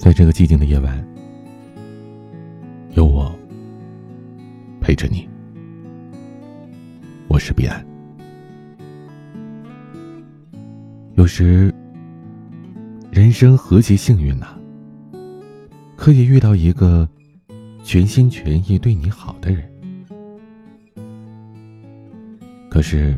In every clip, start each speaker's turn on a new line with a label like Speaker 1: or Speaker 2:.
Speaker 1: 在这个寂静的夜晚，有我陪着你。我是彼岸。有时，人生何其幸运呐！可以遇到一个全心全意对你好的人。可是，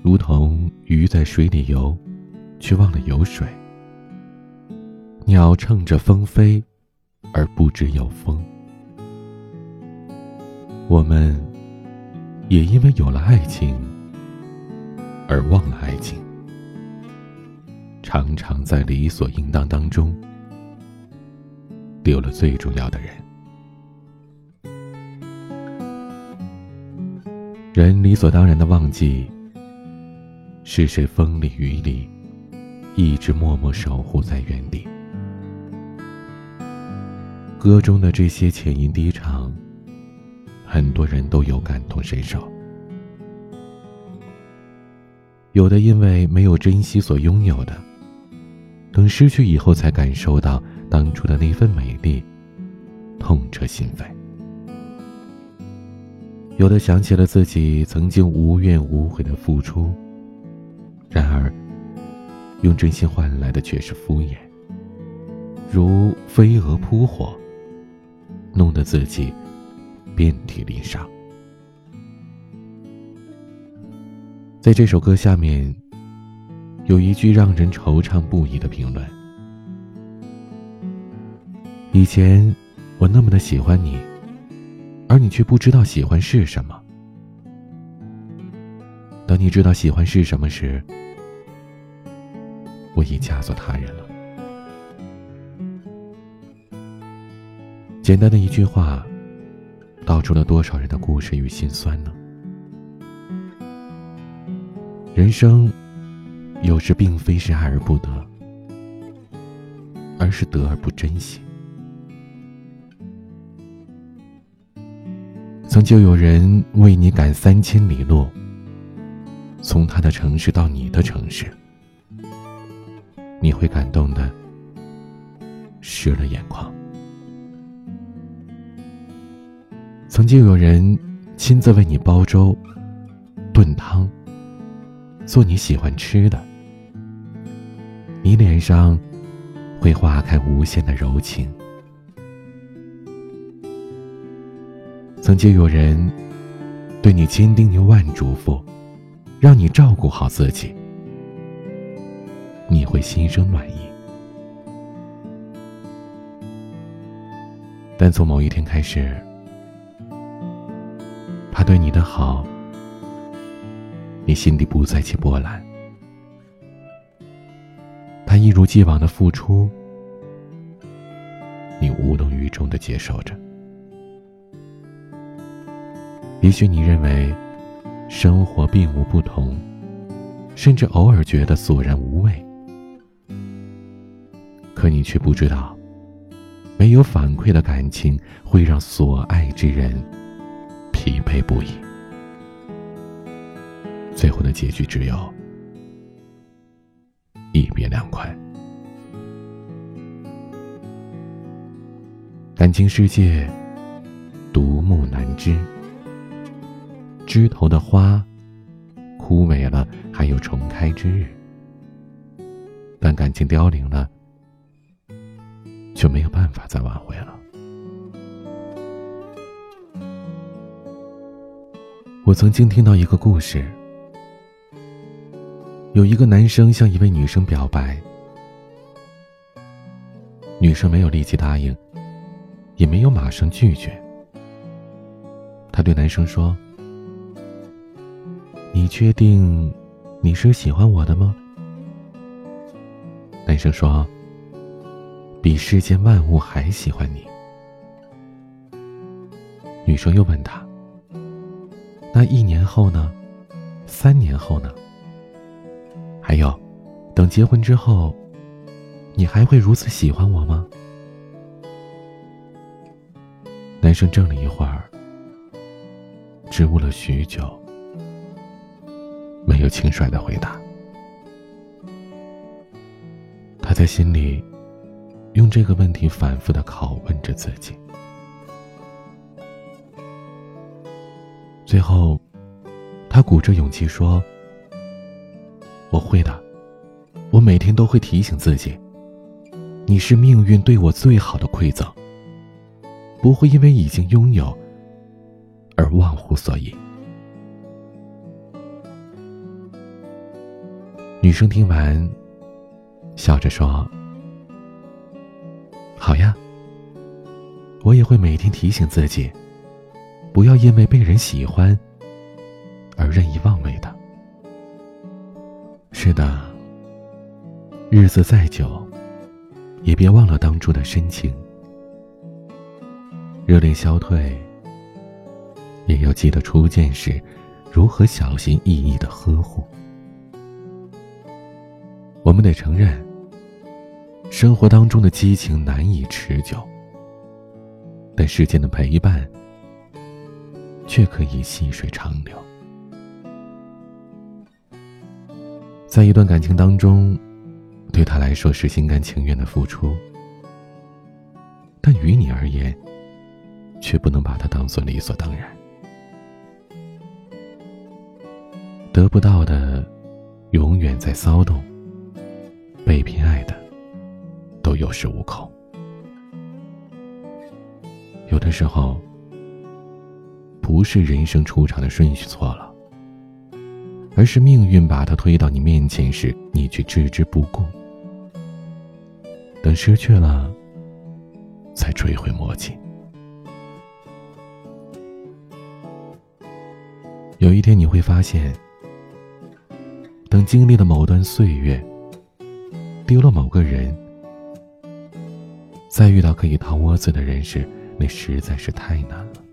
Speaker 1: 如同鱼在水里游，却忘了游水；鸟乘着风飞，而不知有风。我们也因为有了爱情，而忘了爱情。常常在理所应当当中，丢了最重要的人。人理所当然的忘记，是谁风里雨里，一直默默守护在原地。歌中的这些浅吟低唱，很多人都有感同身受。有的因为没有珍惜所拥有的。等失去以后，才感受到当初的那份美丽，痛彻心扉。有的想起了自己曾经无怨无悔的付出，然而，用真心换来的却是敷衍，如飞蛾扑火，弄得自己遍体鳞伤。在这首歌下面。有一句让人惆怅不已的评论：“以前我那么的喜欢你，而你却不知道喜欢是什么。等你知道喜欢是什么时，我已嫁作他人了。”简单的一句话，道出了多少人的故事与心酸呢？人生。有时并非是爱而不得，而是得而不珍惜。曾经有人为你赶三千里路，从他的城市到你的城市，你会感动的湿了眼眶。曾经有人亲自为你煲粥、炖汤，做你喜欢吃的。你脸上会化开无限的柔情。曾经有人对你千叮咛万嘱咐，让你照顾好自己，你会心生暖意。但从某一天开始，对你的好，你心底不再起波澜。他一如既往的付出，你无动于衷的接受着。也许你认为生活并无不同，甚至偶尔觉得索然无味，可你却不知道，没有反馈的感情会让所爱之人疲惫不已。最后的结局只有。一别两宽，感情世界独木难支，枝头的花枯萎了，还有重开之日；但感情凋零了，就没有办法再挽回了。我曾经听到一个故事。有一个男生向一位女生表白，女生没有立即答应，也没有马上拒绝。他对男生说：“你确定你是喜欢我的吗？”男生说：“比世间万物还喜欢你。”女生又问他：“那一年后呢？三年后呢？”还有，等结婚之后，你还会如此喜欢我吗？男生怔了一会儿，支吾了许久，没有轻率的回答。他在心里用这个问题反复的拷问着自己。最后，他鼓着勇气说：“我会的，我每天都会提醒自己，你是命运对我最好的馈赠，不会因为已经拥有而忘乎所以。”女生听完，笑着说：“好呀，我也会每天提醒自己。”不要因为被人喜欢而任意妄为的。是的，日子再久，也别忘了当初的深情。热恋消退，也要记得初见时如何小心翼翼的呵护。我们得承认，生活当中的激情难以持久，但世间的陪伴。却可以细水长流。在一段感情当中，对他来说是心甘情愿的付出，但于你而言，却不能把它当做理所当然。得不到的，永远在骚动；被偏爱的，都有恃无恐。有的时候。不是人生出场的顺序错了，而是命运把他推到你面前时，你却置之不顾。等失去了，才追悔莫及。有一天你会发现，等经历了某段岁月，丢了某个人，再遇到可以掏窝子的人时，那实在是太难了。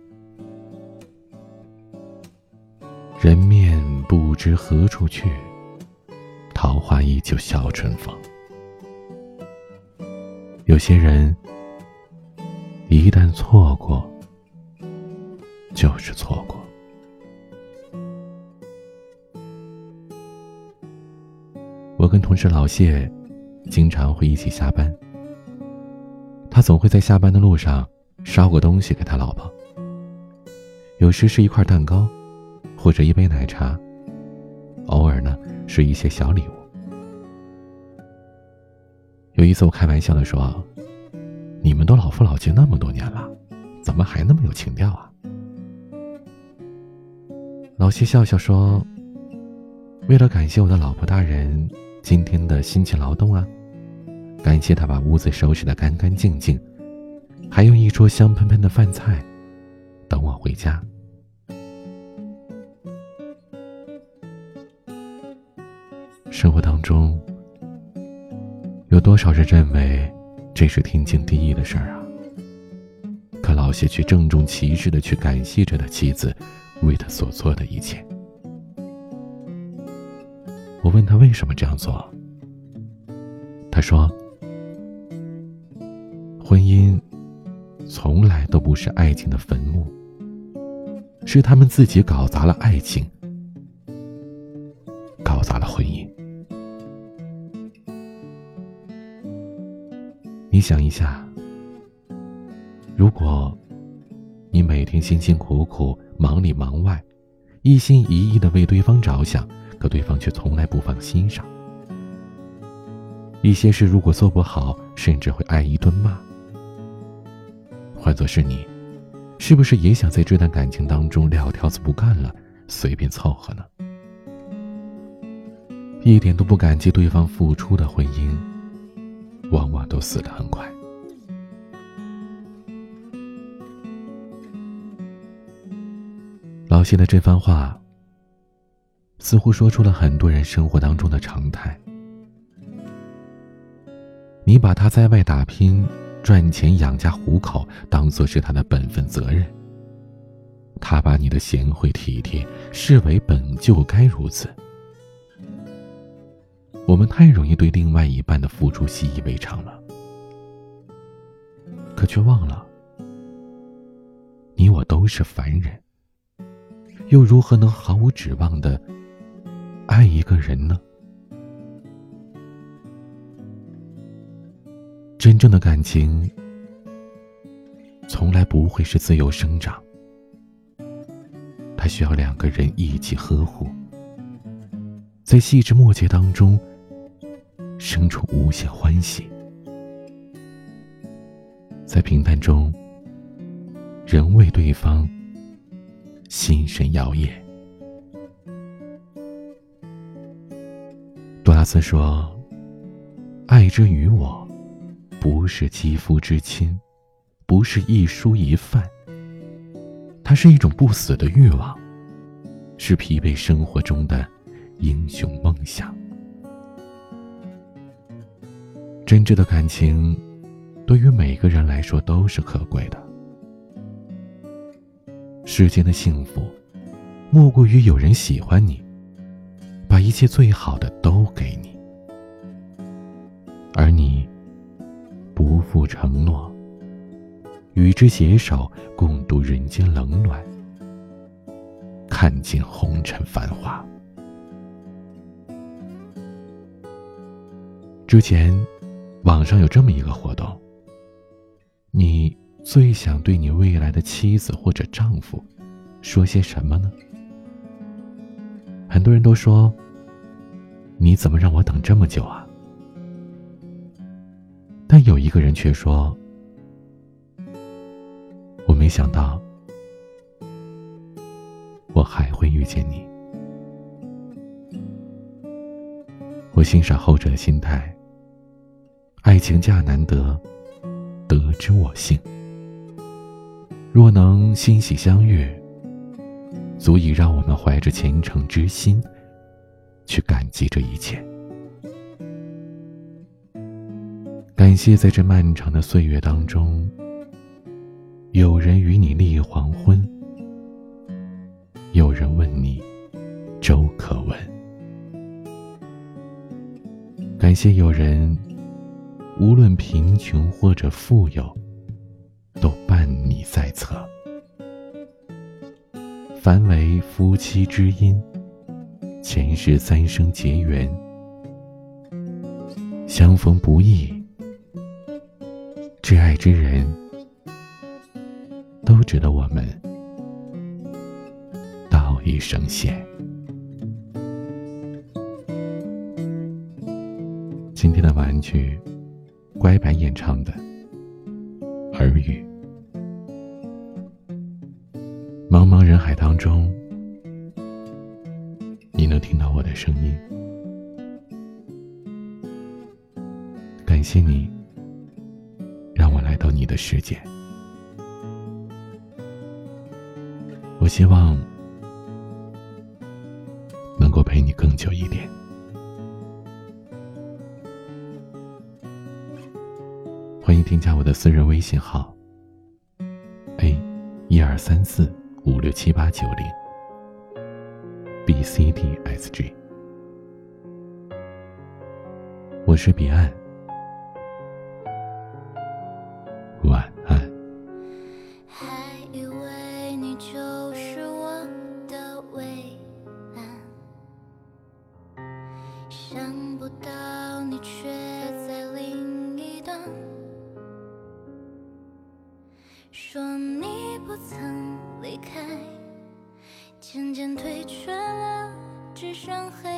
Speaker 1: 人面不知何处去，桃花依旧笑春风。有些人一旦错过，就是错过。我跟同事老谢经常会一起下班，他总会在下班的路上捎个东西给他老婆，有时是一块蛋糕。或者一杯奶茶，偶尔呢是一些小礼物。有一次我开玩笑的说：“你们都老夫老妻那么多年了，怎么还那么有情调啊？”老谢笑笑说：“为了感谢我的老婆大人今天的辛勤劳动啊，感谢他把屋子收拾的干干净净，还用一桌香喷喷的饭菜等我回家。”生活当中，有多少人认为这是天经地义的事儿啊？可老谢却郑重其事的去感谢着他妻子为他所做的一切。我问他为什么这样做，他说：“婚姻从来都不是爱情的坟墓，是他们自己搞砸了爱情，想一下，如果你每天辛辛苦苦、忙里忙外，一心一意的为对方着想，可对方却从来不放心上，一些事如果做不好，甚至会挨一顿骂。换做是你，是不是也想在这段感情当中撂挑子不干了，随便凑合呢？一点都不感激对方付出的婚姻。往往都死得很快。老谢的这番话，似乎说出了很多人生活当中的常态。你把他在外打拼、赚钱养家糊口当做是他的本分责任，他把你的贤惠体贴视为本就该如此。我们太容易对另外一半的付出习以为常了，可却忘了，你我都是凡人，又如何能毫无指望的爱一个人呢？真正的感情，从来不会是自由生长，它需要两个人一起呵护，在细枝末节当中生出无限欢喜，在平淡中，人为对方心神摇曳。杜拉斯说：“爱之于我。”不是肌肤之亲，不是一蔬一饭。它是一种不死的欲望，是疲惫生活中的英雄梦想。真挚的感情，对于每个人来说都是可贵的。世间的幸福，莫过于有人喜欢你，把一切最好的都给你，而你。不负承诺，与之携手共度人间冷暖，看尽红尘繁华。之前，网上有这么一个活动：你最想对你未来的妻子或者丈夫说些什么呢？很多人都说：“你怎么让我等这么久啊？”但有一个人却说：“我没想到，我还会遇见你。”我欣赏后者的心态。爱情价难得，得之我幸。若能欣喜相遇，足以让我们怀着虔诚之心，去感激这一切。感谢在这漫长的岁月当中，有人与你立黄昏，有人问你粥可温。感谢有人无论贫穷或者富有，都伴你在侧。凡为夫妻之因，前世三生结缘，相逢不易。挚爱之人，都值得我们道一声谢。今天的晚安曲，乖白演唱的《耳语》。茫茫人海当中，你能听到我的声音，感谢你。让我来到你的世界，我希望能够陪你更久一点。欢迎添加我的私人微信号：a 一二三四五六七八九零 b c d s g。我是彼岸。
Speaker 2: 晚安。以为你就是我的。想不到你却伤痕